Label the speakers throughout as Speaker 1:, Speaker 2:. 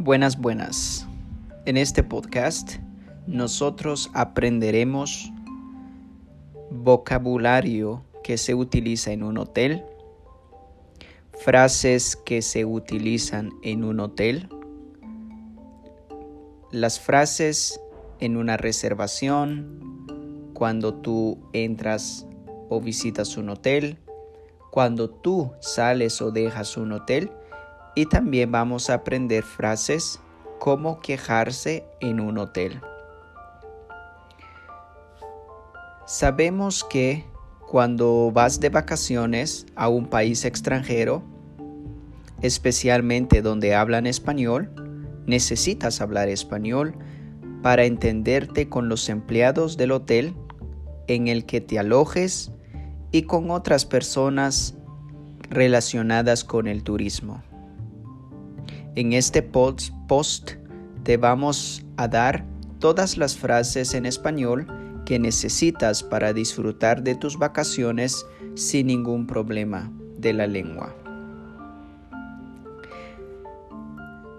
Speaker 1: Buenas, buenas. En este podcast nosotros aprenderemos vocabulario que se utiliza en un hotel, frases que se utilizan en un hotel, las frases en una reservación, cuando tú entras o visitas un hotel, cuando tú sales o dejas un hotel y también vamos a aprender frases como quejarse en un hotel. Sabemos que cuando vas de vacaciones a un país extranjero, especialmente donde hablan español, necesitas hablar español para entenderte con los empleados del hotel en el que te alojes y con otras personas relacionadas con el turismo. En este post te vamos a dar todas las frases en español que necesitas para disfrutar de tus vacaciones sin ningún problema de la lengua.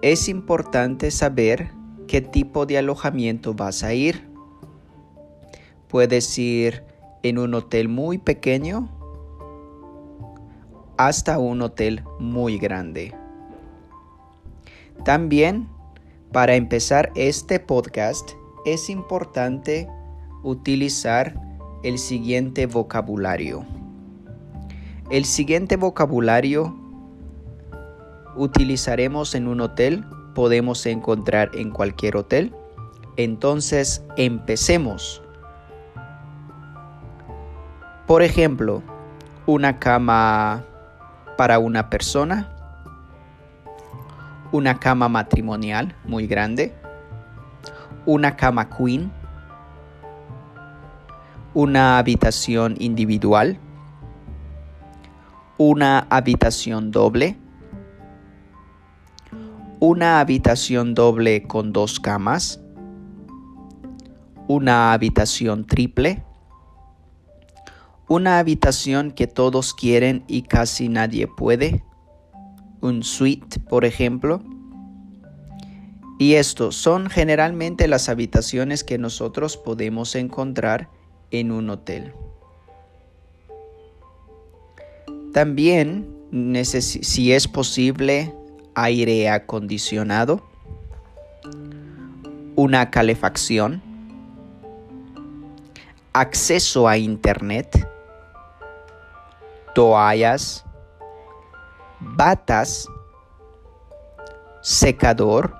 Speaker 1: Es importante saber qué tipo de alojamiento vas a ir. Puedes ir en un hotel muy pequeño hasta un hotel muy grande. También, para empezar este podcast, es importante utilizar el siguiente vocabulario. El siguiente vocabulario utilizaremos en un hotel, podemos encontrar en cualquier hotel. Entonces, empecemos. Por ejemplo, una cama para una persona, una cama matrimonial muy grande, una cama queen, una habitación individual, una habitación doble, una habitación doble con dos camas, una habitación triple, una habitación que todos quieren y casi nadie puede. Un suite, por ejemplo. Y estos son generalmente las habitaciones que nosotros podemos encontrar en un hotel. También, si es posible, aire acondicionado, una calefacción, acceso a internet, toallas, batas, secador,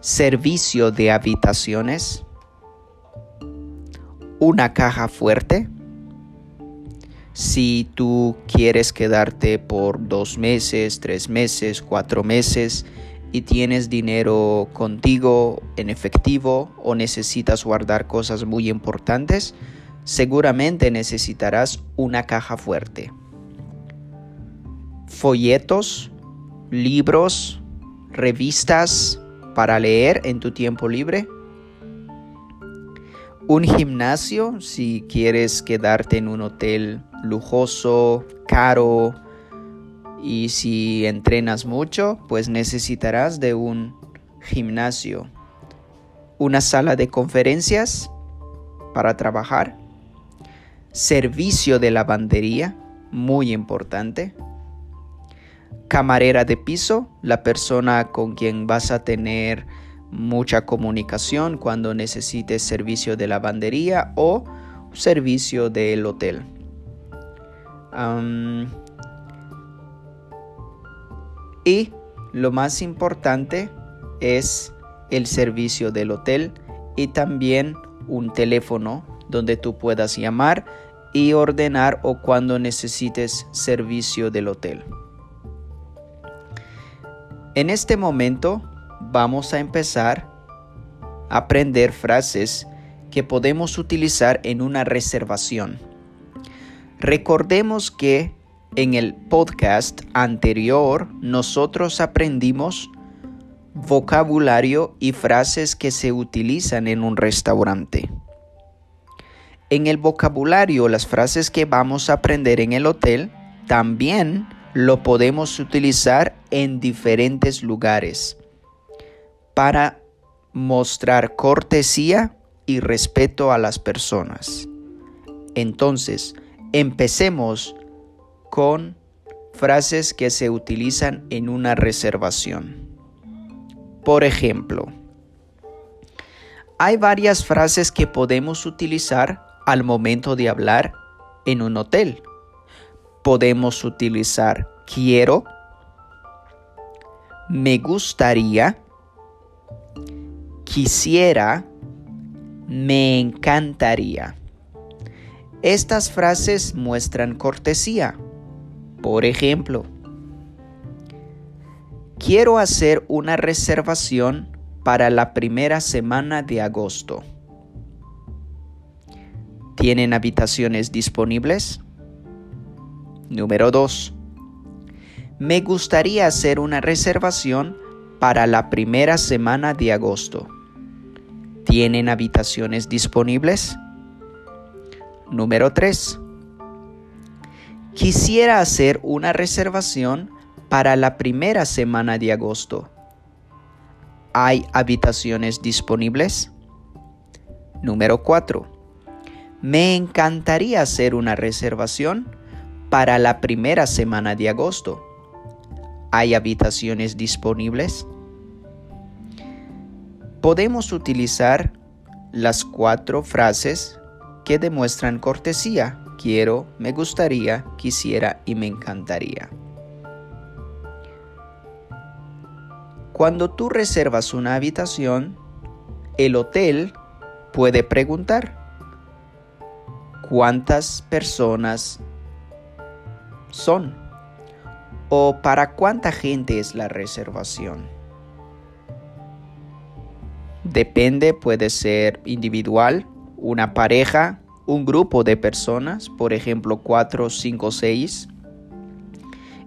Speaker 1: servicio de habitaciones, una caja fuerte. Si tú quieres quedarte por dos meses, tres meses, cuatro meses y tienes dinero contigo en efectivo o necesitas guardar cosas muy importantes, seguramente necesitarás una caja fuerte. Folletos, libros, revistas para leer en tu tiempo libre. Un gimnasio si quieres quedarte en un hotel lujoso, caro y si entrenas mucho, pues necesitarás de un gimnasio. Una sala de conferencias para trabajar servicio de lavandería, muy importante. Camarera de piso, la persona con quien vas a tener mucha comunicación cuando necesites servicio de lavandería o servicio del hotel. y lo más importante es el servicio del hotel y también un teléfono donde tú puedas llamar y ordenar o cuando necesites servicio del hotel. En este momento vamos a empezar a aprender frases que podemos utilizar en una reservación. Recordemos que en el podcast anterior nosotros aprendimos vocabulario y frases que se utilizan en un restaurante. En el vocabulario, las frases que vamos a aprender en el hotel, también lo podemos utilizar en diferentes lugares para mostrar cortesía y respeto a las personas. Entonces, empecemos con frases que se utilizan en una reservación. Por ejemplo, hay varias frases que podemos utilizar al momento de hablar en un hotel. Podemos utilizar quiero, me gustaría, quisiera, me encantaría. Estas frases muestran cortesía. Por ejemplo, quiero hacer una reservación para la primera semana de agosto. ¿Tienen habitaciones disponibles? Número 2. Me gustaría hacer una reservación para la primera semana de agosto. ¿Tienen habitaciones disponibles? Número 3. Quisiera hacer una reservación para la primera semana de agosto. ¿Hay habitaciones disponibles? Número 4. Me encantaría hacer una reservación para la primera semana de agosto. ¿Hay habitaciones disponibles? Podemos utilizar las cuatro frases que demuestran cortesía. Quiero, me gustaría, quisiera y me encantaría. Cuando tú reservas una habitación, el hotel puede preguntar cuántas personas son o para cuánta gente es la reservación. Depende, puede ser individual, una pareja, un grupo de personas, por ejemplo 4, 5, 6.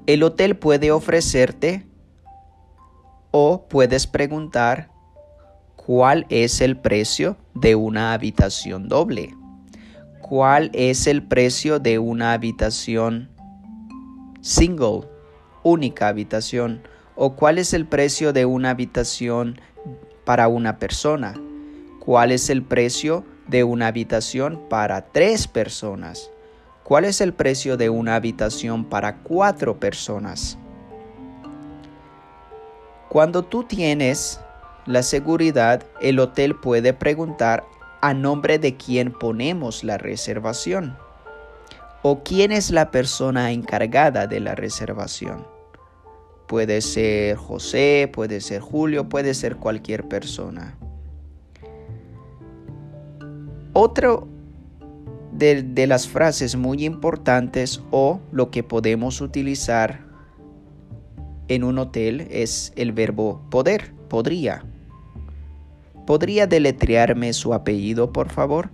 Speaker 1: El hotel puede ofrecerte o puedes preguntar cuál es el precio de una habitación doble. ¿Cuál es el precio de una habitación single, única habitación? ¿O cuál es el precio de una habitación para una persona? ¿Cuál es el precio de una habitación para tres personas? ¿Cuál es el precio de una habitación para cuatro personas? Cuando tú tienes la seguridad, el hotel puede preguntar a nombre de quién ponemos la reservación o quién es la persona encargada de la reservación. Puede ser José, puede ser Julio, puede ser cualquier persona. Otro de, de, las frases muy importantes o lo que podemos utilizar en un hotel es el verbo poder, podría. ¿Podría deletrearme su apellido, por favor?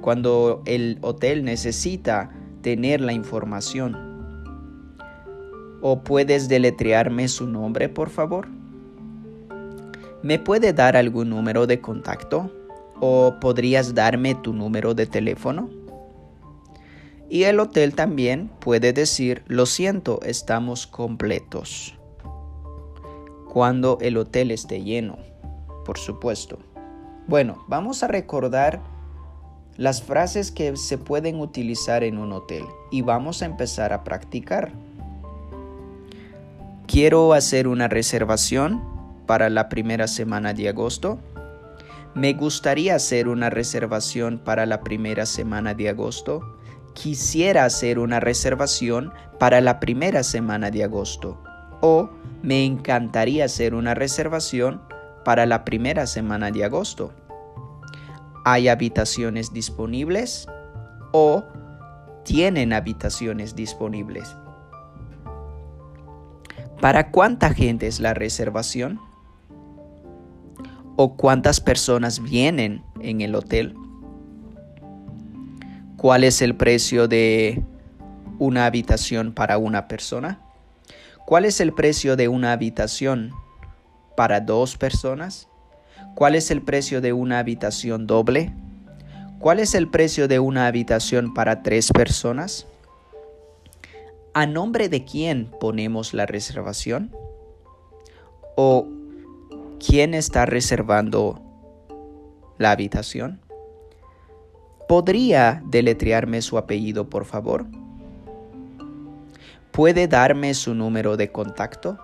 Speaker 1: Cuando el hotel necesita tener la información. ¿O puedes deletrearme su nombre, por favor? ¿Me puede dar algún número de contacto? ¿O podrías darme tu número de teléfono? Y el hotel también puede decir, lo siento, estamos completos cuando el hotel esté lleno, por supuesto. Bueno, vamos a recordar las frases que se pueden utilizar en un hotel y vamos a empezar a practicar. Quiero hacer una reservación para la primera semana de agosto. Me gustaría hacer una reservación para la primera semana de agosto. Quisiera hacer una reservación para la primera semana de agosto. O me encantaría hacer una reservación para la primera semana de agosto. ¿Hay habitaciones disponibles? ¿O tienen habitaciones disponibles? ¿Para cuánta gente es la reservación? ¿O cuántas personas vienen en el hotel? ¿Cuál es el precio de una habitación para una persona? ¿Cuál es el precio de una habitación para dos personas? ¿Cuál es el precio de una habitación doble? ¿Cuál es el precio de una habitación para tres personas? ¿A nombre de quién ponemos la reservación? ¿O quién está reservando la habitación? ¿Podría deletrearme su apellido, por favor? ¿Puede darme su número de contacto?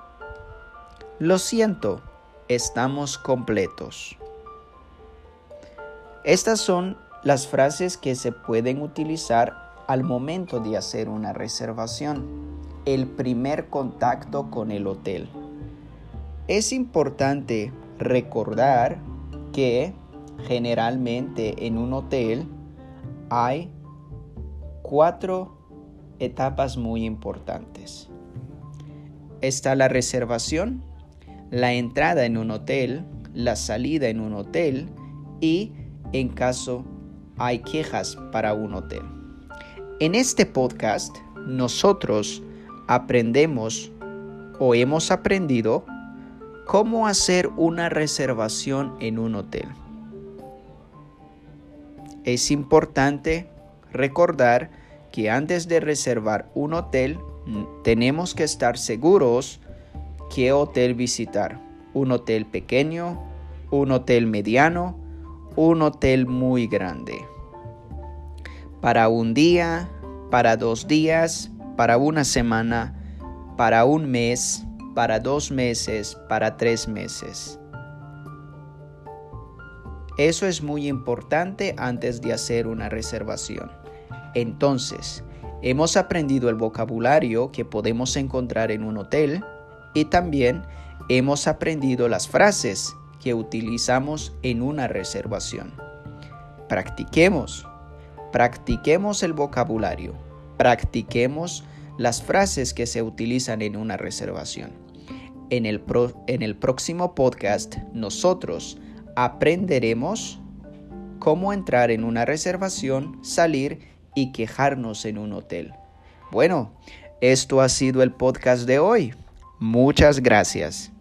Speaker 1: Lo siento, estamos completos. Estas son las frases que se pueden utilizar al momento de hacer una reservación. El primer contacto con el hotel. Es importante recordar que generalmente en un hotel hay cuatro etapas muy importantes. Está la reservación, la entrada en un hotel, la salida en un hotel y en caso hay quejas para un hotel. En este podcast nosotros aprendemos o hemos aprendido cómo hacer una reservación en un hotel. Es importante recordar que antes de reservar un hotel tenemos que estar seguros qué hotel visitar. Un hotel pequeño, un hotel mediano, un hotel muy grande. Para un día, para dos días, para una semana, para un mes, para dos meses, para tres meses. Eso es muy importante antes de hacer una reservación. Entonces, hemos aprendido el vocabulario que podemos encontrar en un hotel y también hemos aprendido las frases que utilizamos en una reservación. Practiquemos, practiquemos el vocabulario, practiquemos las frases que se utilizan en una reservación. En el, en el próximo podcast nosotros aprenderemos cómo entrar en una reservación, salir y quejarnos en un hotel. Bueno, esto ha sido el podcast de hoy. Muchas gracias.